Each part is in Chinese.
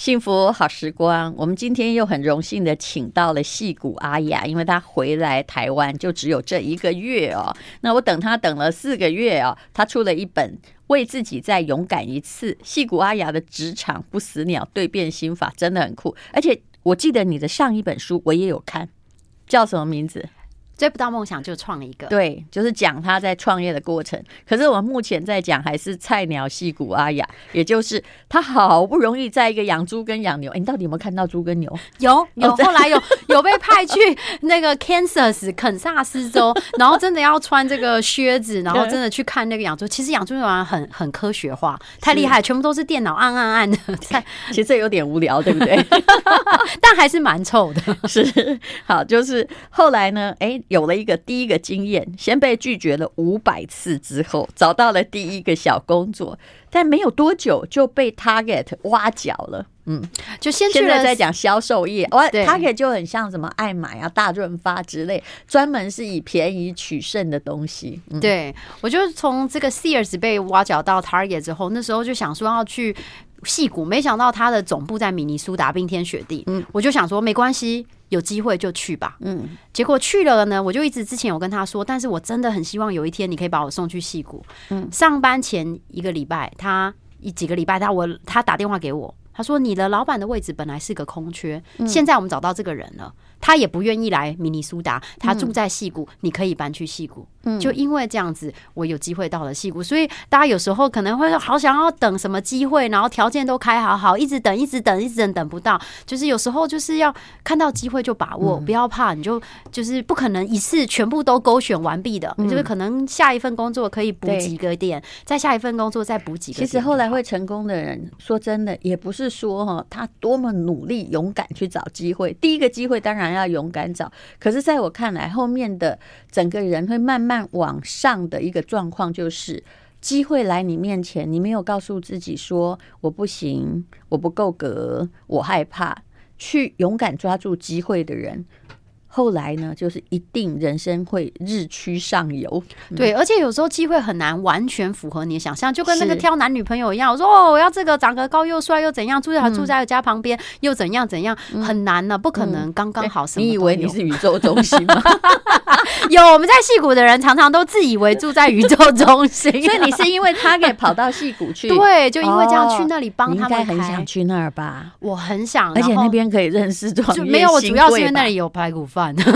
幸福好时光，我们今天又很荣幸的请到了矽谷阿雅，因为她回来台湾就只有这一个月哦。那我等她等了四个月哦，她出了一本《为自己再勇敢一次》，矽谷阿雅的职场不死鸟蜕变心法真的很酷。而且我记得你的上一本书我也有看，叫什么名字？追不到梦想就创一个，对，就是讲他在创业的过程。可是我们目前在讲还是菜鸟戏骨阿雅，也就是他好不容易在一个养猪跟养牛。哎，你到底有没有看到猪跟牛？有有，后来有有被派去那个 Kansas 肯萨斯州，然后真的要穿这个靴子，然后真的去看那个养猪。其实养猪玩很很科学化，太厉害，全部都是电脑按按按的。其实有点无聊，对不对？但还是蛮臭的。是好，就是后来呢，哎。有了一个第一个经验，先被拒绝了五百次之后，找到了第一个小工作，但没有多久就被 Target 挖角了。嗯，就先现在在讲销售业，哇，Target 就很像什么爱买啊、大润发之类，专门是以便宜取胜的东西。嗯、对，我就从这个 Sears 被挖角到 Target 之后，那时候就想说要去戏谷，没想到他的总部在明尼苏达，冰天雪地。嗯，我就想说没关系。有机会就去吧。嗯，结果去了呢，我就一直之前有跟他说，但是我真的很希望有一天你可以把我送去戏谷。嗯，上班前一个礼拜，他一几个礼拜，他我他打电话给我，他说你的老板的位置本来是个空缺，现在我们找到这个人了。他也不愿意来明尼苏达，他住在戏谷，你可以搬去戏谷。就因为这样子，我有机会到了戏谷，所以大家有时候可能会好想要等什么机会，然后条件都开好好，一直等，一直等，一直等，等不到。就是有时候就是要看到机会就把握，不要怕，你就就是不可能一次全部都勾选完毕的，就是可能下一份工作可以补几个点，再下一份工作再补几个点。其实后来会成功的人，说真的，也不是说哈他多么努力勇敢去找机会，第一个机会当然要勇敢找，可是在我看来，后面的整个人会慢慢。慢往上的一个状况就是，机会来你面前，你没有告诉自己说我不行，我不够格，我害怕，去勇敢抓住机会的人。后来呢，就是一定人生会日趋上游。对，而且有时候机会很难完全符合你的想象，就跟那个挑男女朋友一样。我说哦，我要这个长得高又帅又怎样，住在住在家旁边又怎样怎样，很难呢，不可能刚刚好什么。你以为你是宇宙中心吗？有，我们在戏谷的人常常都自以为住在宇宙中心，所以你是因为他给跑到戏谷去？对，就因为这样去那里帮他们。应该很想去那儿吧？我很想，而且那边可以认识创业。没有，我主要是因为那里有排骨饭。你知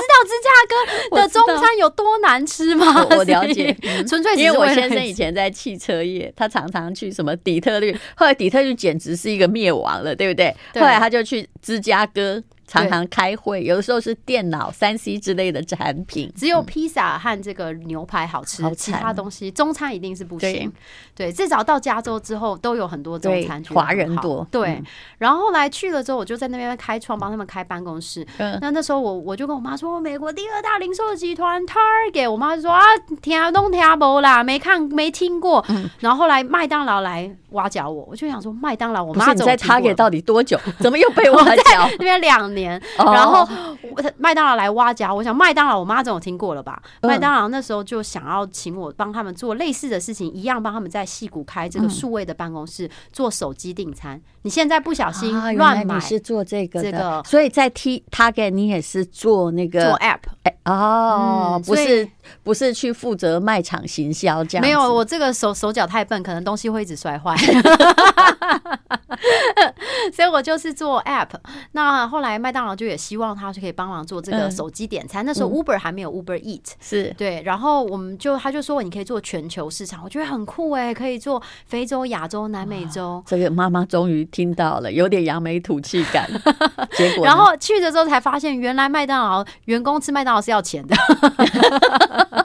道芝加哥的中餐有多难吃吗？我了解，纯粹因为我先生以前在汽车业，他常常去什么底特律，后来底特律简直是一个灭亡了，对不对？后来他就去芝加哥。常常开会，有的时候是电脑、三 C 之类的产品，只有披萨和这个牛排好吃，其他东西中餐一定是不行。对，至少到加州之后都有很多中餐，华人多。对，然后后来去了之后，我就在那边开创，帮他们开办公室。那那时候我我就跟我妈说，美国第二大零售集团 Target，我妈就说啊，听都听不啦，没看没听过。然后后来麦当劳来挖角我，我就想说麦当劳，我妈在 Target 到底多久？怎么又被 挖角？那边两年。年，然后麦当劳来挖角，我想麦当劳，我妈总有听过了吧？麦当劳那时候就想要请我帮他们做类似的事情，一样帮他们在戏谷开这个数位的办公室，做手机订餐。你现在不小心乱买，你是做这个这个，所以在 T Target 你也是做那个做 App 哦，不是不是去负责卖场行销这样。没有，我这个手手脚太笨，可能东西会一直摔坏，所以我就是做 App。那后来麦当劳就也希望他就可以帮忙做这个手机点餐。那时候 Uber 还没有 Uber Eat，是对。然后我们就他就说你可以做全球市场，我觉得很酷哎，可以做非洲、亚洲、南美洲。这个妈妈终于听到了，有点扬眉吐气感。结果，然后去的时候才发现，原来麦当劳员工吃麦当劳是要钱的。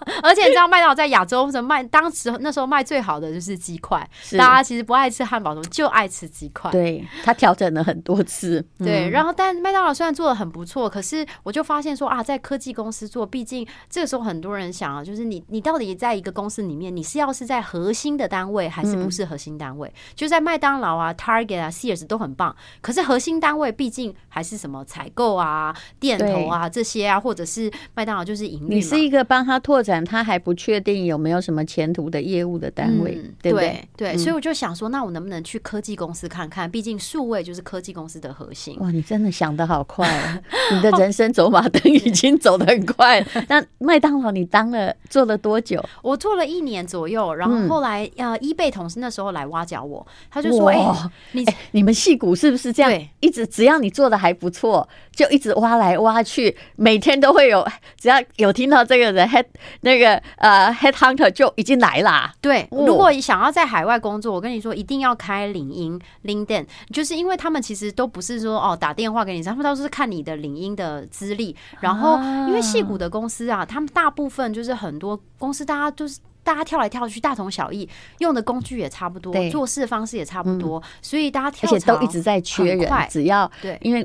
而且你知道麦当劳在亚洲或者卖当时那时候卖最好的就是鸡块，大家其实不爱吃汉堡，就爱吃鸡块。对，他调整了很多次。对，然后但麦当劳虽然做的很不错，可是我就发现说啊，在科技公司做，毕竟这个时候很多人想啊，就是你你到底在一个公司里面，你是要是在核心的单位，还是不是核心单位？就在麦当劳啊、Target 啊、Sears 都很棒，可是核心单位毕竟还是什么采购啊、店头啊这些啊，或者是麦当劳就是盈利。你是一个帮他拓展。他还不确定有没有什么前途的业务的单位，嗯、对不对？对，所以我就想说，那我能不能去科技公司看看？毕竟数位就是科技公司的核心。哇，你真的想的好快啊！你的人生走马灯已经走得很快了。那麦当劳你当了做了多久？我做了一年左右，然后后来、嗯、呃，eBay 同事那时候来挖角我，他就说：“哎、欸，你、欸、你们戏骨是不是这样？一直只要你做的还不错，就一直挖来挖去，每天都会有，只要有听到这个人 head 那个呃 head hunter 就已经来啦。对，如果你想要在海外工作，我跟你说一定要开领英 LinkedIn，就是因为他们其实都不是说哦打电话给你，他们都是看你的领英的资历，然后因为矽谷的公司啊，他们大部分就是很多公司大家都是。大家跳来跳去，大同小异，用的工具也差不多，做事的方式也差不多，嗯、所以大家跳槽，而且都一直在缺人。只要对，因为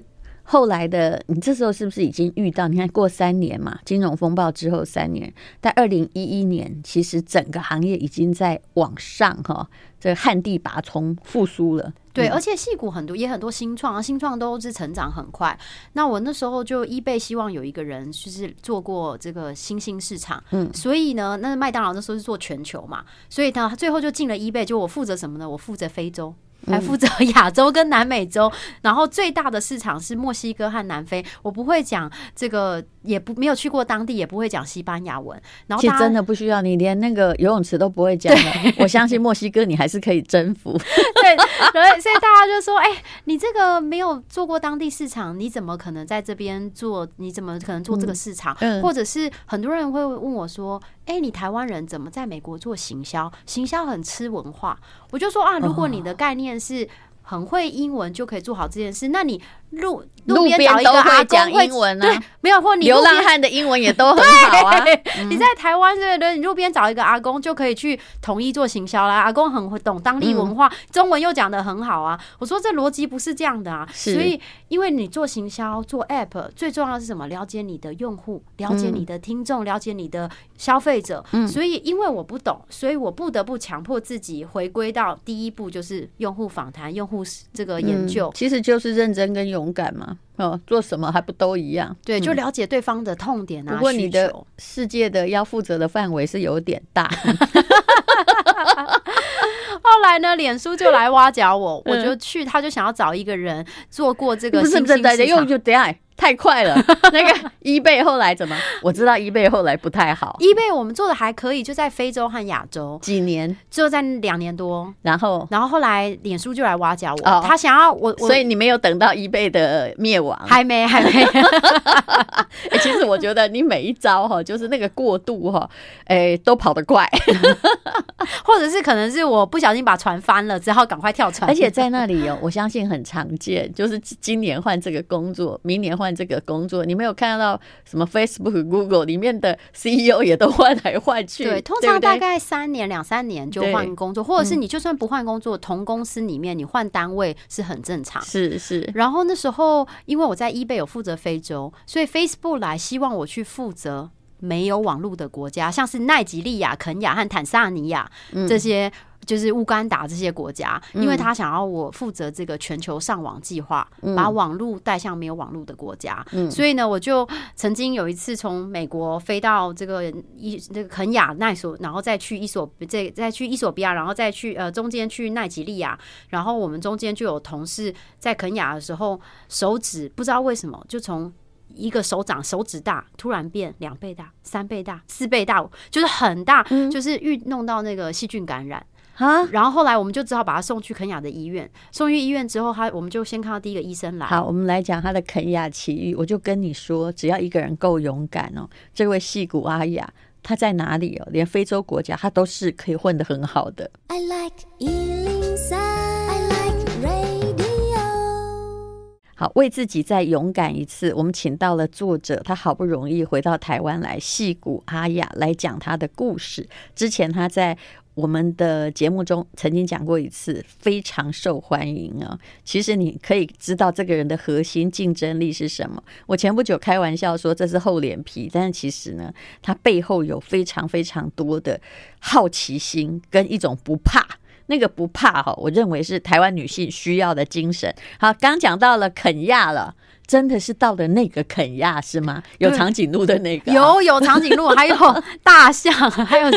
后来的你这时候是不是已经遇到？你看过三年嘛，金融风暴之后三年，在二零一一年其实整个行业已经在往上哈，这旱地拔葱复苏了。对，而且戏股很多也很多新创，新创都是成长很快。那我那时候就 eBay 希望有一个人就是做过这个新兴市场，嗯，所以呢，那麦当劳那时候是做全球嘛，所以他最后就进了 eBay。就我负责什么呢？我负责非洲。还负责 亚洲跟南美洲，然后最大的市场是墨西哥和南非。我不会讲这个，也不没有去过当地，也不会讲西班牙文。然后其实真的不需要，你连那个游泳池都不会讲的。我相信墨西哥你还是可以征服。对，所以所以大家就说：“哎，你这个没有做过当地市场，你怎么可能在这边做？你怎么可能做这个市场？”或者是很多人会问我说。哎、欸，你台湾人怎么在美国做行销？行销很吃文化，我就说啊，如果你的概念是很会英文就可以做好这件事，那你。路路边找一个阿公会讲英文啊，对，没有或你流浪汉的英文也都很好啊。你在台湾对对，你路边找一个阿公就可以去统一做行销啦。阿公很会懂当地文化，中文又讲的很好啊。我说这逻辑不是这样的啊。所以因为你做行销做 App 最重要的是什么？了解你的用户，了解你的听众，了解你的消费者。所以因为我不懂，所以我不得不强迫自己回归到第一步，就是用户访谈、用户这个研究，其实就是认真跟勇敢嘛，哦，做什么还不都一样？对，就了解对方的痛点啊。不过你的世界的要负责的范围是有点大。后来呢，脸书就来挖角我，我就去，他就想要找一个人做过这个新兴市场，又就等下。太快了，那个 eBay 后来怎么？我知道 eBay 后来不太好。eBay 我们做的还可以，就在非洲和亚洲。几年？就在两年多。然后，然后后来脸书就来挖角我，他想要我，所以你没有等到 eBay 的灭亡？还没，还没。哎，其实我觉得你每一招哈，就是那个过渡哈，哎，都跑得快，或者是可能是我不小心把船翻了，只好赶快跳船。而且在那里哦，我相信很常见，就是今年换这个工作，明年换。这个工作，你没有看到什么 Facebook、Google 里面的 CEO 也都换来换去。对，通常大概三年、两三年就换工作，或者是你就算不换工作，同公司里面你换单位是很正常。是是。然后那时候，因为我在 eBay 有负责非洲，所以 Facebook 来希望我去负责没有网络的国家，像是奈及利亚、肯亚和坦桑尼亚这些。就是乌干达这些国家，因为他想要我负责这个全球上网计划，嗯、把网络带向没有网络的国家。嗯、所以呢，我就曾经有一次从美国飞到这个伊那个肯亚奈索，然后再去伊索这再去伊索比亚，然后再去呃中间去奈及利亚，然后我们中间就有同事在肯亚的时候，手指不知道为什么就从一个手掌手指大突然变两倍大、三倍大、四倍大，就是很大，嗯、就是遇弄到那个细菌感染。啊！然后后来我们就只好把他送去肯雅的医院。送去医院之后，他我们就先看到第一个医生来。好，我们来讲他的肯雅奇遇。我就跟你说，只要一个人够勇敢哦，这位戏骨阿雅他在哪里哦？连非洲国家他都是可以混得很好的。I like 103, I like 好，为自己再勇敢一次。我们请到了作者，他好不容易回到台湾来，戏骨阿雅来讲他的故事。之前他在。我们的节目中曾经讲过一次，非常受欢迎啊。其实你可以知道这个人的核心竞争力是什么。我前不久开玩笑说这是厚脸皮，但是其实呢，他背后有非常非常多的好奇心跟一种不怕。那个不怕哈，我认为是台湾女性需要的精神。好，刚讲到了肯亚了。真的是到了那个肯亚是吗？有长颈鹿的那个？有有长颈鹿，还有 大象，还有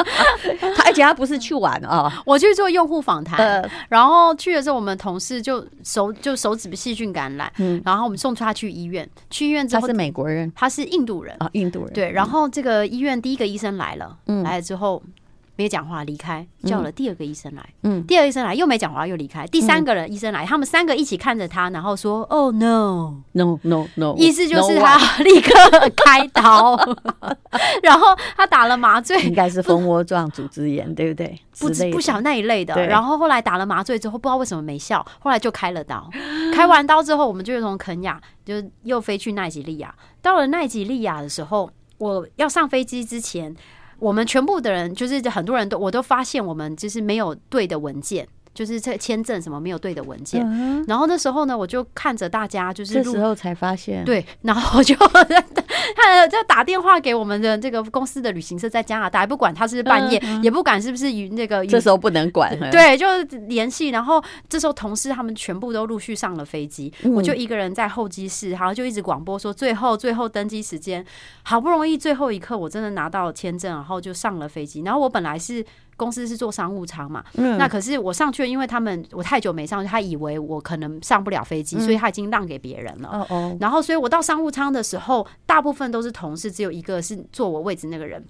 他，而且他不是去玩哦，我去做用户访谈，然后去的时候，我们同事就手就手指细菌感染，然后我们送他去医院，去医院之后他是美国人，他是印度人啊，印度人对，然后这个医院第一个医生来了，来了之后。没讲话，离开，叫了第二个医生来。嗯，第二个医生来又没讲话，又离开。第三个人医生来，他们三个一起看着他，然后说：“Oh no, no, no, no！” 意思就是他立刻开刀，然后他打了麻醉，应该是蜂窝状组织炎，对不对？不不晓那一类的。然后后来打了麻醉之后，不知道为什么没效，后来就开了刀。开完刀之后，我们就从肯亚就又飞去奈及利亚。到了奈及利亚的时候，我要上飞机之前。我们全部的人，就是很多人都，我都发现我们就是没有对的文件。就是这签证什么没有对的文件，然后那时候呢，我就看着大家，就是这时候才发现，对，然后我就 他就打电话给我们的这个公司的旅行社在加拿大，不管他是半夜，也不管是不是与那个这时候不能管，对，就联系，然后这时候同事他们全部都陆续上了飞机，我就一个人在候机室，然后就一直广播说最后最后登机时间，好不容易最后一刻我真的拿到签证，然后就上了飞机，然后我本来是。公司是做商务舱嘛，嗯，那可是我上去了，因为他们我太久没上去，他以为我可能上不了飞机，所以他已经让给别人了。哦哦，然后所以我到商务舱的时候，大部分都是同事，只有一个是坐我位置那个人。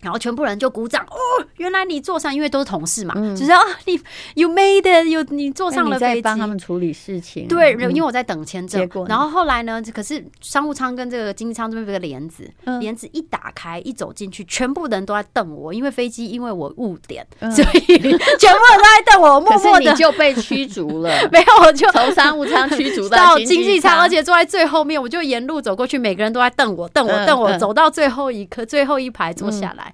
然后全部人就鼓掌哦，原来你坐上，因为都是同事嘛，就是啊，你 you made it，有你坐上了飞机，帮他们处理事情。对，因为我在等签证。然后后来呢，可是商务舱跟这个经济舱这边有个帘子，帘子一打开，一走进去，全部人都在瞪我，因为飞机因为我误点，所以全部人都在瞪我。默默的就被驱逐了，没有，我就从商务舱驱逐到经济舱，而且坐在最后面，我就沿路走过去，每个人都在瞪我，瞪我，瞪我，走到最后一刻，最后一排坐下来。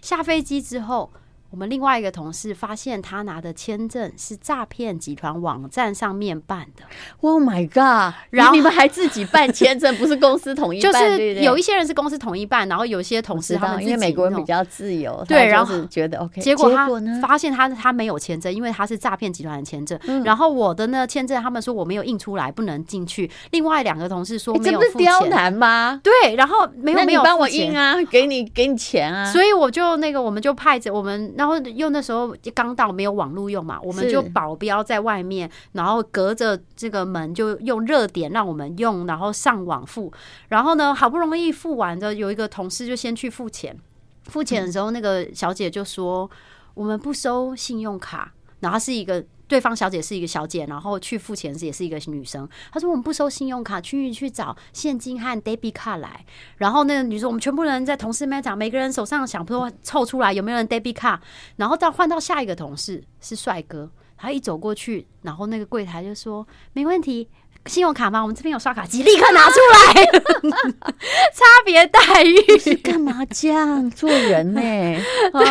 下飞机之后。我们另外一个同事发现他拿的签证是诈骗集团网站上面办的。Oh my god！然后你们还自己办签证，不是公司统一办？就是有一些人是公司统一办，然后有些同事他们因为美国人比较自由，对，然后觉得 OK。结果他发现他他没有签证，因为他是诈骗集团的签证。然后我的呢签证，他们说我没有印出来，不能进去。另外两个同事说没有付钱，这不是刁难吗？对，然后没有没有帮我印啊，给你给你钱啊。所以我就那个我们就派着我们，然后又那时候。刚到没有网络用嘛，我们就保镖在外面，然后隔着这个门就用热点让我们用，然后上网付。然后呢，好不容易付完的，有一个同事就先去付钱。付钱的时候，那个小姐就说：“我们不收信用卡。”然后是一个对方小姐是一个小姐，然后去付钱时也是一个女生。她说：“我们不收信用卡，去去找现金和 debit 卡来。”然后那个女生，我们全部人在同事面前，每个人手上想说凑出来有没有人 debit 卡。然后到换到下一个同事是帅哥，他一走过去，然后那个柜台就说：“没问题。”信用卡吗？我们这边有刷卡机，立刻拿出来。差别待遇，干嘛这样做人呢？对。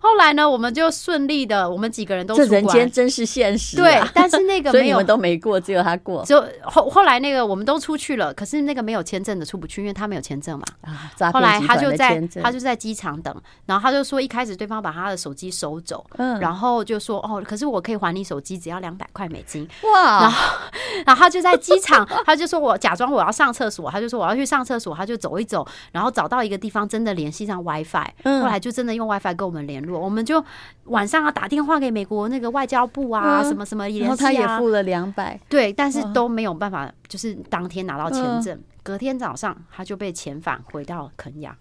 后来呢，我们就顺利的，我们几个人都。这人间真是现实。对，但是那个 没有，你们都没过，只有他过。就后后来那个我们都出去了，可是那个没有签证的出不去，因为他没有签证嘛。啊，后来他就在他就在机场等，然后他就说一开始对方把他的手机收走，嗯，然后就说哦，可是我可以还你手机，只要两百块美金。哇，然后然后。他就在机场，他就说我假装我要上厕所，他就说我要去上厕所，他就走一走，然后找到一个地方，真的联系上 WiFi，后来就真的用 WiFi 跟我们联络，我们就晚上啊打电话给美国那个外交部啊，什么什么联系啊，然后他也付了两百，对，但是都没有办法，就是当天拿到签证，隔天早上他就被遣返回到肯亚，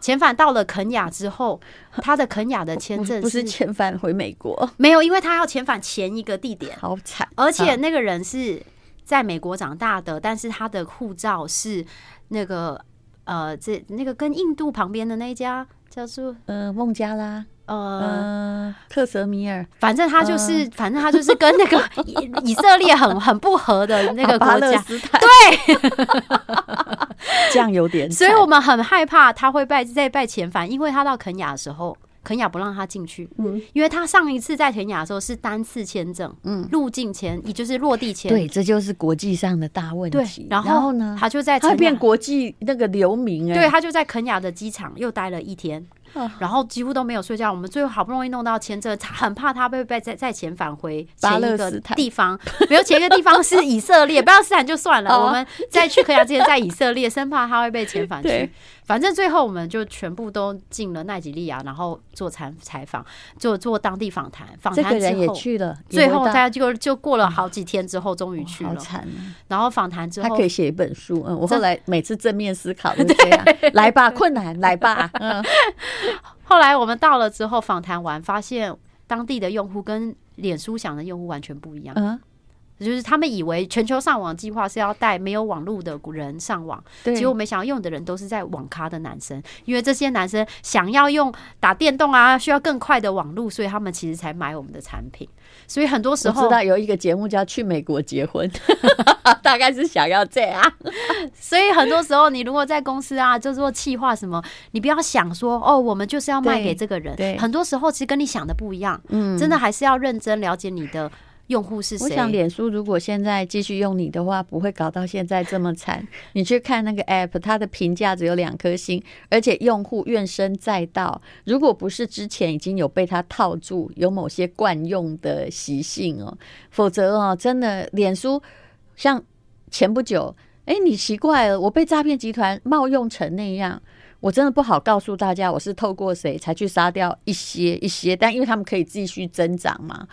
遣返到了肯亚之后，他的肯亚的签证不是遣返回美国，没有，因为他要遣返前一个地点，好惨，而且那个人是。在美国长大的，但是他的护照是那个呃，这那个跟印度旁边的那一家叫做呃孟加拉。呃克什米尔，反正他就是，呃、反正他就是跟那个 以，以色列很 很不合的那个国家，对，这样有点，所以我们很害怕他会被再被遣返，因为他到肯雅的时候。肯雅不让他进去，嗯，因为他上一次在肯雅的时候是单次签证，嗯，入境前也就是落地前，对，这就是国际上的大问题。然后，然后呢，他就在他变国际那个流民，哎，对，他就在肯雅的机场又待了一天，然后几乎都没有睡觉。我们最后好不容易弄到签证，他很怕他被被再再遣返回前一个地方，没有前一个地方是以色列，巴勒斯坦就算了。我们在去肯亚之前在以色列，生怕他会被遣返去。反正最后我们就全部都进了奈及利亚，然后做采采访，做做当地访谈。访谈之后也去了，最后大家就就过了好几天之后，终于去了。然后访谈之后，他可以写一本书。嗯，我后来每次正面思考都这样，来吧，困难来吧。嗯，后来我们到了之后，访谈完发现当地的用户跟脸书想的用户完全不一样。嗯。就是他们以为全球上网计划是要带没有网络的人上网，结果没想到用的人都是在网咖的男生，因为这些男生想要用打电动啊，需要更快的网络，所以他们其实才买我们的产品。所以很多时候，我知道有一个节目叫《去美国结婚》，大概是想要这样。所以很多时候，你如果在公司啊，就做企划什么，你不要想说哦，我们就是要卖给这个人。对，很多时候其实跟你想的不一样。嗯，真的还是要认真了解你的。用户是谁？我想脸书如果现在继续用你的话，不会搞到现在这么惨。你去看那个 App，它的评价只有两颗星，而且用户怨声载道。如果不是之前已经有被它套住，有某些惯用的习性哦，否则哦，真的脸书像前不久，哎，你奇怪了，我被诈骗集团冒用成那样。我真的不好告诉大家我是透过谁才去杀掉一些一些，但因为他们可以继续增长嘛，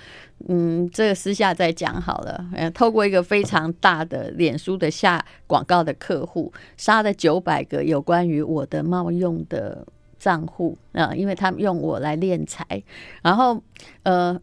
嗯，这个私下再讲好了。嗯，透过一个非常大的脸书的下广告的客户，杀了九百个有关于我的冒用的账户啊，因为他们用我来敛财，然后呃，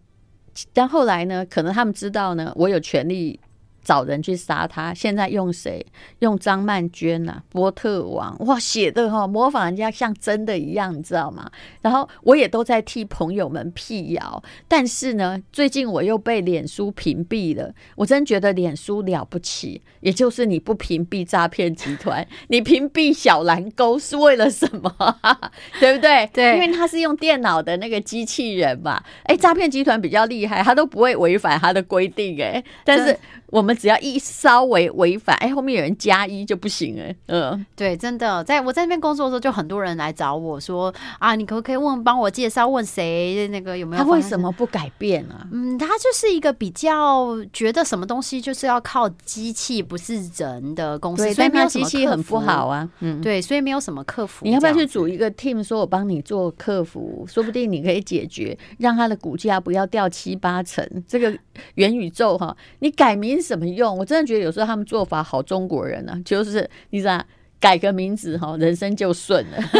但后来呢，可能他们知道呢，我有权利。找人去杀他，现在用谁？用张曼娟呐、啊，波特王哇，写的哈，模仿人家像真的一样，你知道吗？然后我也都在替朋友们辟谣，但是呢，最近我又被脸书屏蔽了。我真觉得脸书了不起，也就是你不屏蔽诈骗集团，你屏蔽小蓝勾是为了什么？对不对？对，因为他是用电脑的那个机器人嘛。哎，诈骗集团比较厉害，他都不会违反他的规定哎，但是。我们只要一稍微违反，哎，后面有人加一就不行哎。嗯，对，真的，在我在那边工作的时候，就很多人来找我说啊，你可不可以问帮我介绍，问谁那个有没有？他为什么不改变啊？嗯，他就是一个比较觉得什么东西就是要靠机器，不是人的公司，对，所以没有机器很不好啊。嗯，对，所以没有什么客服。你要不要去组一个 team，说我帮你做客服，说不定你可以解决，让他的股价不要掉七八成。这个元宇宙哈，你改名。什么用？我真的觉得有时候他们做法好中国人啊，就是你知道，改个名字哈，人生就顺了。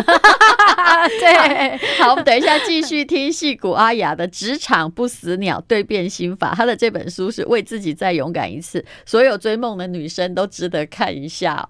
对，好，我们等一下继续听戏谷阿雅的《职场不死鸟对变心法》。她的这本书是为自己再勇敢一次，所有追梦的女生都值得看一下。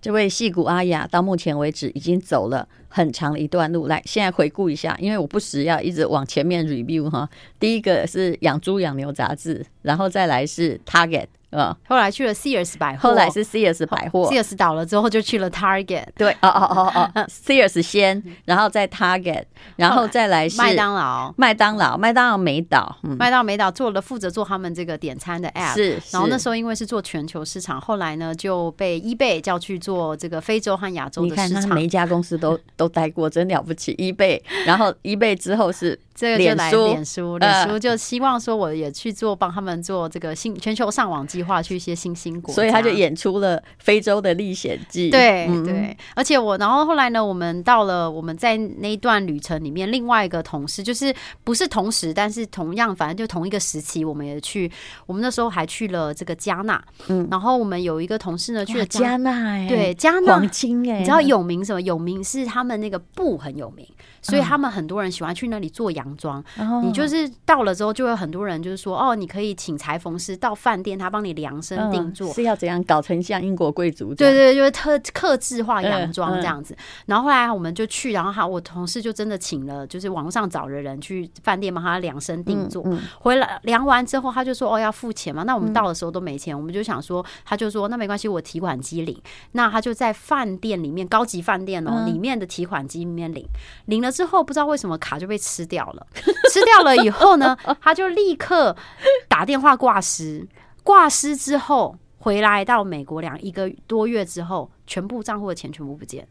这位戏骨阿雅到目前为止已经走了很长一段路，来，现在回顾一下，因为我不时要一直往前面 review 哈。第一个是养猪养牛杂志，然后再来是 Target。嗯，后来去了 Sears 百货，后来是 Sears 百货，Sears 倒了之后就去了 Target。对，哦哦哦哦，Sears 先，然后再 Target，然后再来是麦当劳，麦当劳，麦当劳没倒，麦当劳没倒，做了负责做他们这个点餐的 App。是，然后那时候因为是做全球市场，后来呢就被 eBay 叫去做这个非洲和亚洲的市场。你看，他每一家公司都都待过，真了不起。eBay，然后 eBay 之后是。这个就来脸书，脸书就希望说我也去做，帮他们做这个新全球上网计划，去一些新兴国，所以他就演出了非洲的历险记。对对，而且我，然后后来呢，我们到了我们在那一段旅程里面，另外一个同事就是不是同时，但是同样，反正就同一个时期，我们也去，我们那时候还去了这个加纳，嗯，然后我们有一个同事呢去了加纳，对，加纳黄金哎，你知道有名什么？有名是他们那个布很有名。所以他们很多人喜欢去那里做洋装。你就是到了之后，就会很多人就是说，哦，你可以请裁缝师到饭店，他帮你量身定做。是要怎样搞成像英国贵族？对对，就是特克制化洋装这样子。然后后来我们就去，然后他我同事就真的请了，就是网络上找的人去饭店帮他量身定做。回来量完之后，他就说，哦，要付钱嘛。那我们到的时候都没钱，我们就想说，他就说那没关系，我提款机领。那他就在饭店里面，高级饭店哦，里面的提款机里面领，领了。之后不知道为什么卡就被吃掉了，吃掉了以后呢，他就立刻打电话挂失，挂失之后回来到美国两一个多月之后，全部账户的钱全部不见。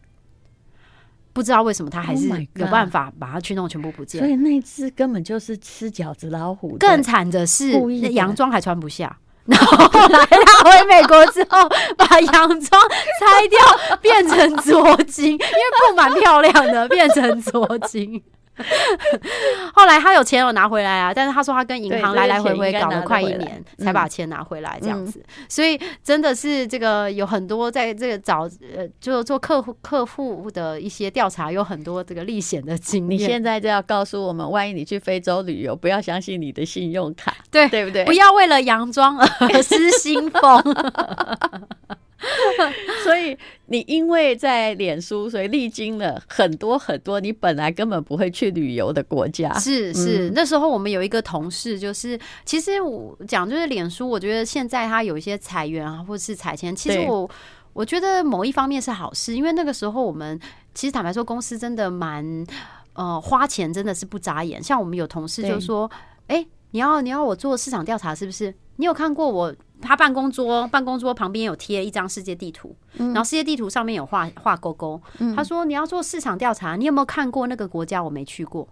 不知道为什么他还是有办法把它去弄全部不见，所以那只根本就是吃饺子老虎。更惨的是，那洋装还穿不下。然后后来他回美国之后，把洋装拆掉，变成左襟，因为布蛮漂亮的，变成左襟。后来他有钱有拿回来啊，但是他说他跟银行来来回回搞了快一年，才把钱拿回来这样子。嗯、所以真的是这个有很多在这个找呃，就做客户客户的一些调查，有很多这个历险的经验。你现在就要告诉我们，万一你去非洲旅游，不要相信你的信用卡，对对不对？不要为了洋装而失心疯。所以你因为在脸书，所以历经了很多很多你本来根本不会去旅游的国家。是是，那时候我们有一个同事，就是其实我讲就是脸书，我觉得现在它有一些裁员啊，或者是裁迁，其实我我觉得某一方面是好事，因为那个时候我们其实坦白说，公司真的蛮呃花钱真的是不眨眼。像我们有同事就说：“哎，你要你要我做市场调查，是不是？你有看过我？”他办公桌，办公桌旁边有贴一张世界地图，然后世界地图上面有画画勾勾。他说：“你要做市场调查，你有没有看过那个国家？我没去过，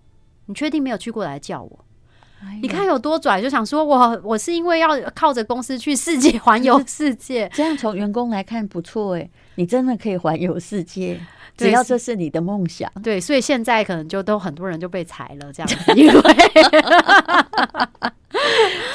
你确定没有去过来叫我？你看有多拽，就想说我我是因为要靠着公司去世界环游世界。这样从员工来看不错哎，你真的可以环游世界，只要这是你的梦想。对，所以现在可能就都很多人就被裁了这样子，因为。”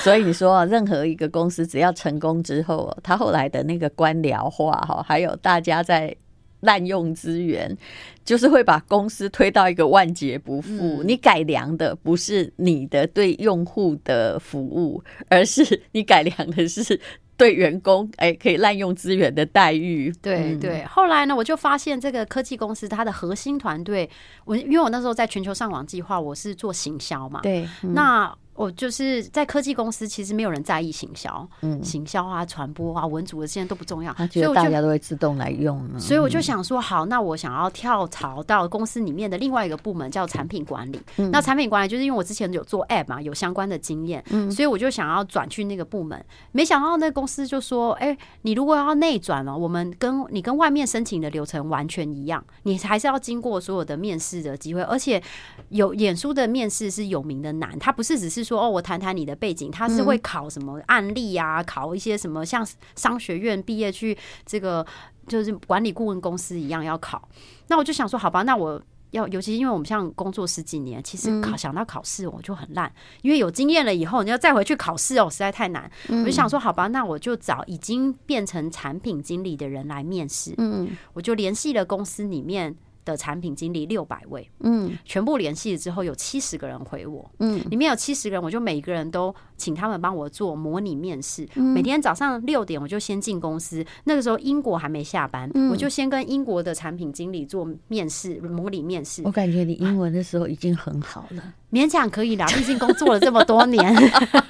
所以你说，任何一个公司只要成功之后，他后来的那个官僚化哈，还有大家在滥用资源，就是会把公司推到一个万劫不复。你改良的不是你的对用户的服务，而是你改良的是对员工哎可以滥用资源的待遇。对对。后来呢，我就发现这个科技公司它的核心团队，我因为我那时候在全球上网计划，我是做行销嘛。对，那。我就是在科技公司，其实没有人在意行销，嗯，行销啊、传播啊、文组的现在都不重要，他觉得大家都会自动来用。所以我就想说，好，那我想要跳槽到公司里面的另外一个部门，叫产品管理。嗯、那产品管理就是因为我之前有做 App 嘛，有相关的经验，嗯，所以我就想要转去那个部门。没想到那个公司就说，哎、欸，你如果要内转了，我们跟你跟外面申请的流程完全一样，你还是要经过所有的面试的机会，而且有演书的面试是有名的难，它不是只是。说哦，我谈谈你的背景，他是会考什么案例啊？嗯、考一些什么像商学院毕业去这个就是管理顾问公司一样要考。那我就想说，好吧，那我要，尤其因为我们像工作十几年，其实考想到考试我就很烂，因为有经验了以后，你要再回去考试哦，实在太难。我就想说，好吧，那我就找已经变成产品经理的人来面试。嗯，我就联系了公司里面。的产品经理六百位，嗯，全部联系了之后，有七十个人回我，嗯，里面有七十个人，我就每一个人都请他们帮我做模拟面试。每天早上六点，我就先进公司，那个时候英国还没下班，我就先跟英国的产品经理做面试，模拟面试。我感觉你英文的时候已经很好了。勉强可以啦，毕竟工作了这么多年，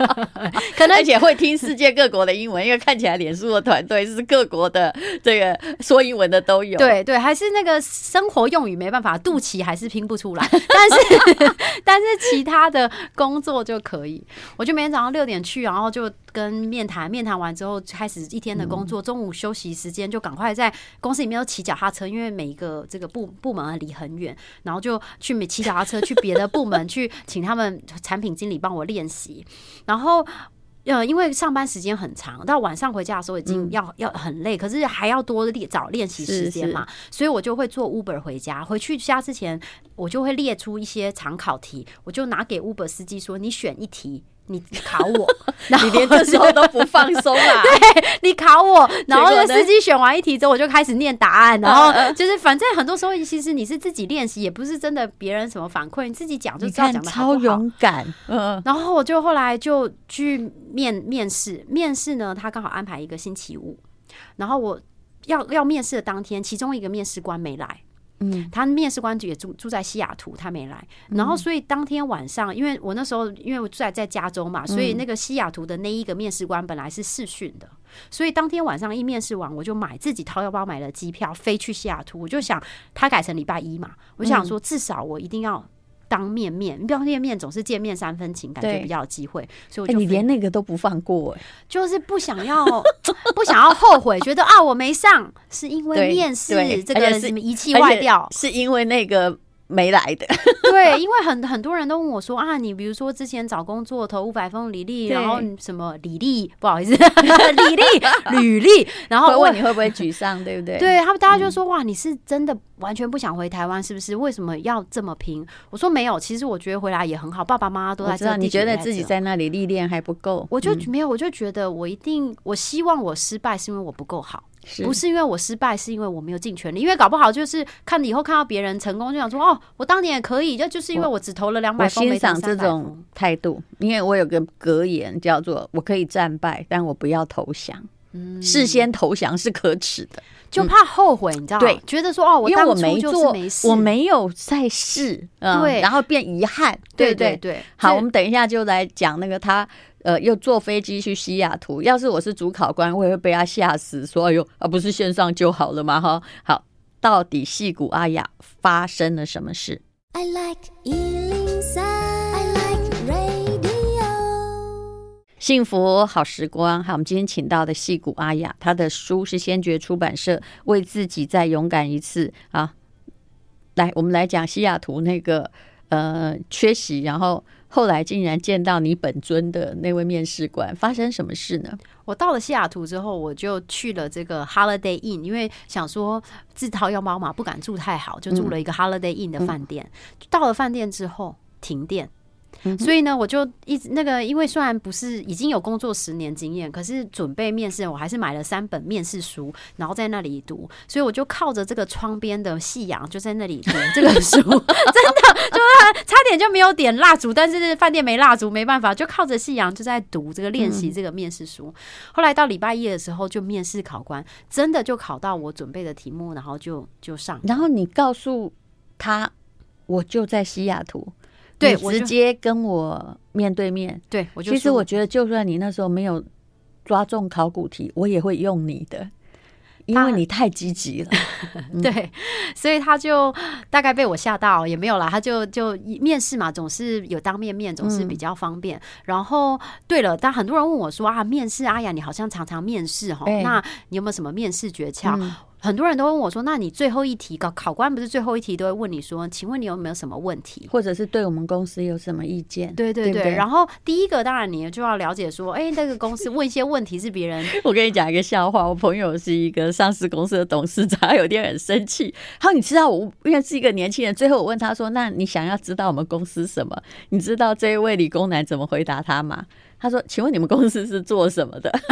可能而且会听世界各国的英文，因为看起来脸书的团队是各国的这个说英文的都有。对对，还是那个生活用语没办法，肚脐还是拼不出来，但是 但是其他的工作就可以。我就每天早上六点去，然后就跟面谈，面谈完之后开始一天的工作，中午休息时间就赶快在公司里面都骑脚踏车，因为每一个这个部部门离很远，然后就去骑脚踏车去别的部门去。请他们产品经理帮我练习，然后呃，因为上班时间很长，到晚上回家的时候已经要、嗯、要很累，可是还要多练找练习时间嘛，是是所以我就会坐 Uber 回家。回去家之前，我就会列出一些常考题，我就拿给 Uber 司机说：“你选一题。”你 考我，然后你连这时候都不放松啊？对，你考我，然后呢，司机选完一题之后，我就开始念答案，然后就是反正很多时候其实你是自己练习，也不是真的别人什么反馈，你自己讲就知道讲的超勇敢。嗯，然后我就后来就去面面试，面试呢，他刚好安排一个星期五，然后我要要面试的当天，其中一个面试官没来。嗯，他面试官也住住在西雅图，他没来。然后，所以当天晚上，因为我那时候因为我住在在加州嘛，所以那个西雅图的那一个面试官本来是试训的，所以当天晚上一面试完，我就买自己掏腰包买了机票飞去西雅图。我就想他改成礼拜一嘛，我想说至少我一定要当面面，你不要面面总是见面三分情，感觉比较有机会。所以我就、欸、你连那个都不放过、欸，就是不想要不想要后悔，觉得啊我没上是因为面试这个什么仪器坏掉，是因为那个。没来的，对，因为很很多人都问我说啊，你比如说之前找工作投五百封履历，然后什么履历，不好意思，履历履历，然后问你会不会沮丧，对不对？对他们，大家就说哇，你是真的完全不想回台湾，是不是？为什么要这么拼？我说没有，其实我觉得回来也很好，爸爸妈妈都在这里。你觉得自己在那里历练还不够？我就没有，我就觉得我一定，我希望我失败是因为我不够好。是不是因为我失败，是因为我没有尽全力。因为搞不好就是看以后看到别人成功，就想说哦，我当年也可以。就就是因为我只投了两百封，我欣赏这种态度。因为我有个格言叫做“我可以战败，但我不要投降”。嗯，事先投降是可耻的，就怕后悔，你知道吗？对，觉得说哦，我因为我没做，我没有在试，嗯，对，然后变遗憾。对对对。好，我们等一下就来讲那个他。呃，又坐飞机去西雅图。要是我是主考官，我也会被他吓死，说：“哎呦，啊，不是线上就好了吗？”哈，好，到底戏骨阿雅发生了什么事？I like 103, I like radio。幸福好时光，好，我们今天请到的戏骨阿雅，他的书是先觉出版社为自己再勇敢一次啊。来，我们来讲西雅图那个呃缺席，然后。后来竟然见到你本尊的那位面试官，发生什么事呢？我到了西雅图之后，我就去了这个 Holiday Inn，因为想说自掏腰包嘛，不敢住太好，就住了一个 Holiday Inn 的饭店。嗯、到了饭店之后，停电。所以呢，我就一直那个，因为虽然不是已经有工作十年经验，可是准备面试，我还是买了三本面试书，然后在那里读。所以我就靠着这个窗边的夕阳，就在那里读 这个书。真的，就是差点就没有点蜡烛，但是饭店没蜡烛，没办法，就靠着夕阳就在读这个练习这个面试书。后来到礼拜一的时候，就面试考官，真的就考到我准备的题目，然后就就上。然后你告诉他，我就在西雅图。对，直接跟我面对面。对，我就其实我觉得，就算你那时候没有抓中考古题，我也会用你的，因为你太积极了。对，所以他就大概被我吓到，也没有啦。他就就面试嘛，总是有当面面，总是比较方便。然后，对了，但很多人问我说啊，面试阿雅，你好像常常面试哈，那你有没有什么面试诀窍？很多人都问我说：“那你最后一题考考官不是最后一题都会问你说，请问你有没有什么问题，或者是对我们公司有什么意见？”对对对。对对，然后第一个当然你就要了解说，哎，那个公司问一些问题是别人。我跟你讲一个笑话，我朋友是一个上市公司的董事长，他有点很生气。他说：“你知道我因为是一个年轻人，最后我问他说，那你想要知道我们公司什么？你知道这一位理工男怎么回答他吗？他说：请问你们公司是做什么的？”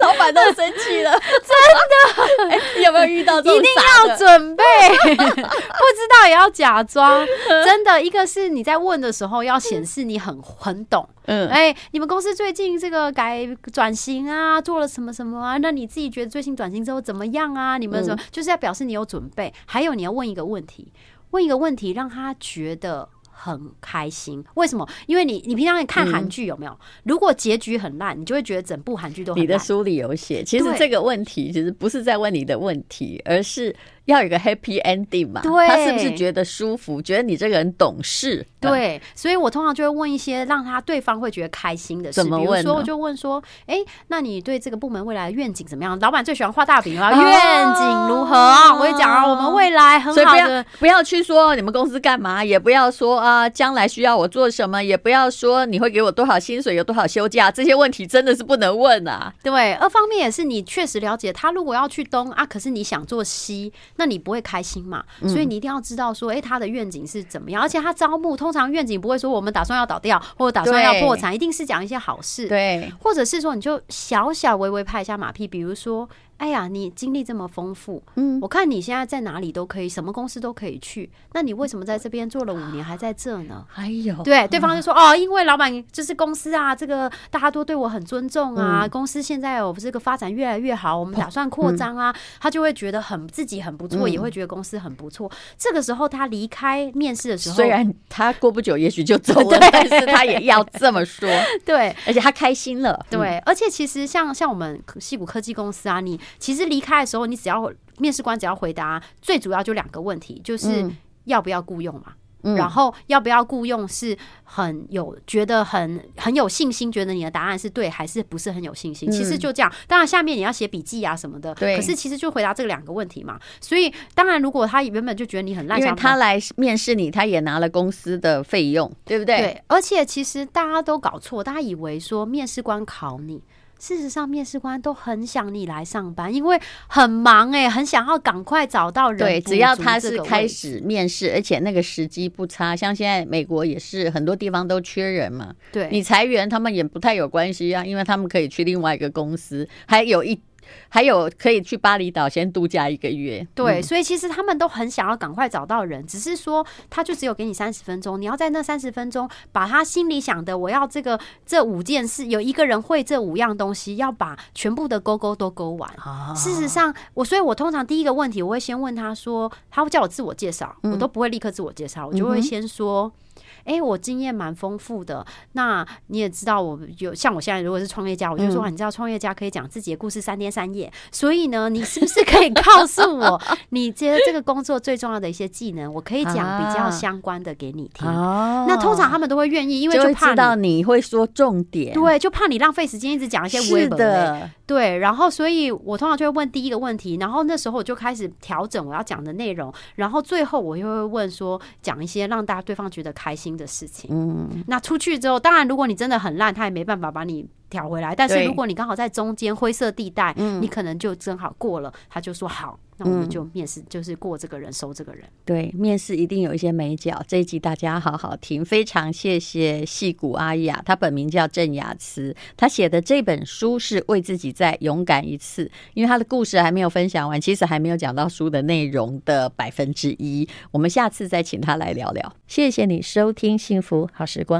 老板都生气了，真的、欸？有没有遇到这种？一定要准备，不知道也要假装。真的，一个是你在问的时候要显示你很很懂。嗯，哎，你们公司最近这个改转型啊，做了什么什么啊？那你自己觉得最近转型之后怎么样啊？你们什么、嗯、就是要表示你有准备。还有你要问一个问题，问一个问题让他觉得。很开心，为什么？因为你，你平常你看韩剧有没有？如果结局很烂，你就会觉得整部韩剧都。你的书里有写，其实这个问题其实不是在问你的问题，而是。要有一个 happy ending 嘛？对，他是不是觉得舒服？觉得你这个人懂事？对，所以我通常就会问一些让他对方会觉得开心的事。比如说，我就问说：“哎，那你对这个部门未来的愿景怎么样？老板最喜欢画大饼了，愿景如何？我会讲啊，我们未来很好的。不要去说你们公司干嘛，也不要说啊，将来需要我做什么，也不要说你会给我多少薪水，有多少休假，这些问题真的是不能问啊。对，二方面也是你确实了解他，如果要去东啊，可是你想做西。那你不会开心嘛？所以你一定要知道说，哎，他的愿景是怎么样？而且他招募通常愿景不会说我们打算要倒掉，或者打算要破产，一定是讲一些好事。对，或者是说你就小小微微拍一下马屁，比如说。哎呀，你经历这么丰富，嗯，我看你现在在哪里都可以，什么公司都可以去。那你为什么在这边做了五年还在这呢？还有，对，对方就说哦，因为老板就是公司啊，这个大家都对我很尊重啊，公司现在有这个发展越来越好，我们打算扩张啊，他就会觉得很自己很不错，也会觉得公司很不错。这个时候他离开面试的时候，虽然他过不久也许就走了，但是他也要这么说。对，而且他开心了。对，而且其实像像我们西谷科技公司啊，你。其实离开的时候，你只要面试官只要回答最主要就两个问题，就是要不要雇佣嘛。嗯、然后要不要雇佣是很有觉得很很有信心，觉得你的答案是对还是不是很有信心？嗯、其实就这样。当然下面你要写笔记啊什么的。对。可是其实就回答这两个问题嘛。所以当然，如果他原本就觉得你很烂，因为他来面试你，他也拿了公司的费用，对不对？对。而且其实大家都搞错，大家以为说面试官考你。事实上，面试官都很想你来上班，因为很忙哎、欸，很想要赶快找到人。对，只要他是开始面试，而且那个时机不差，像现在美国也是很多地方都缺人嘛。对，你裁员他们也不太有关系啊，因为他们可以去另外一个公司，还有一。还有可以去巴厘岛先度假一个月，对，所以其实他们都很想要赶快找到人，只是说他就只有给你三十分钟，你要在那三十分钟把他心里想的，我要这个这五件事，有一个人会这五样东西，要把全部的勾勾都勾完。事实上，我所以，我通常第一个问题，我会先问他说，他会叫我自我介绍，我都不会立刻自我介绍，我就会先说。哎、欸，我经验蛮丰富的。那你也知道，我有像我现在如果是创业家，我就说，你知道创业家可以讲自己的故事三天三夜。所以呢，你是不是可以告诉我，你觉得这个工作最重要的一些技能，我可以讲比较相关的给你听。那通常他们都会愿意，因为就怕知道你会说重点。对，就怕你浪费时间一直讲一些微的。对，然后所以我通常就会问第一个问题，然后那时候我就开始调整我要讲的内容，然后最后我又会问说，讲一些让大家对方觉得开心的事情。嗯，那出去之后，当然如果你真的很烂，他也没办法把你调回来。但是如果你刚好在中间灰色地带，你可能就正好过了，他就说好。那我们就面试，就是过这个人收这个人。对，面试一定有一些美角。这一集大家好好听，非常谢谢戏骨阿雅，她本名叫郑雅慈，她写的这本书是为自己再勇敢一次。因为她的故事还没有分享完，其实还没有讲到书的内容的百分之一。我们下次再请她来聊聊。谢谢你收听幸福好时光。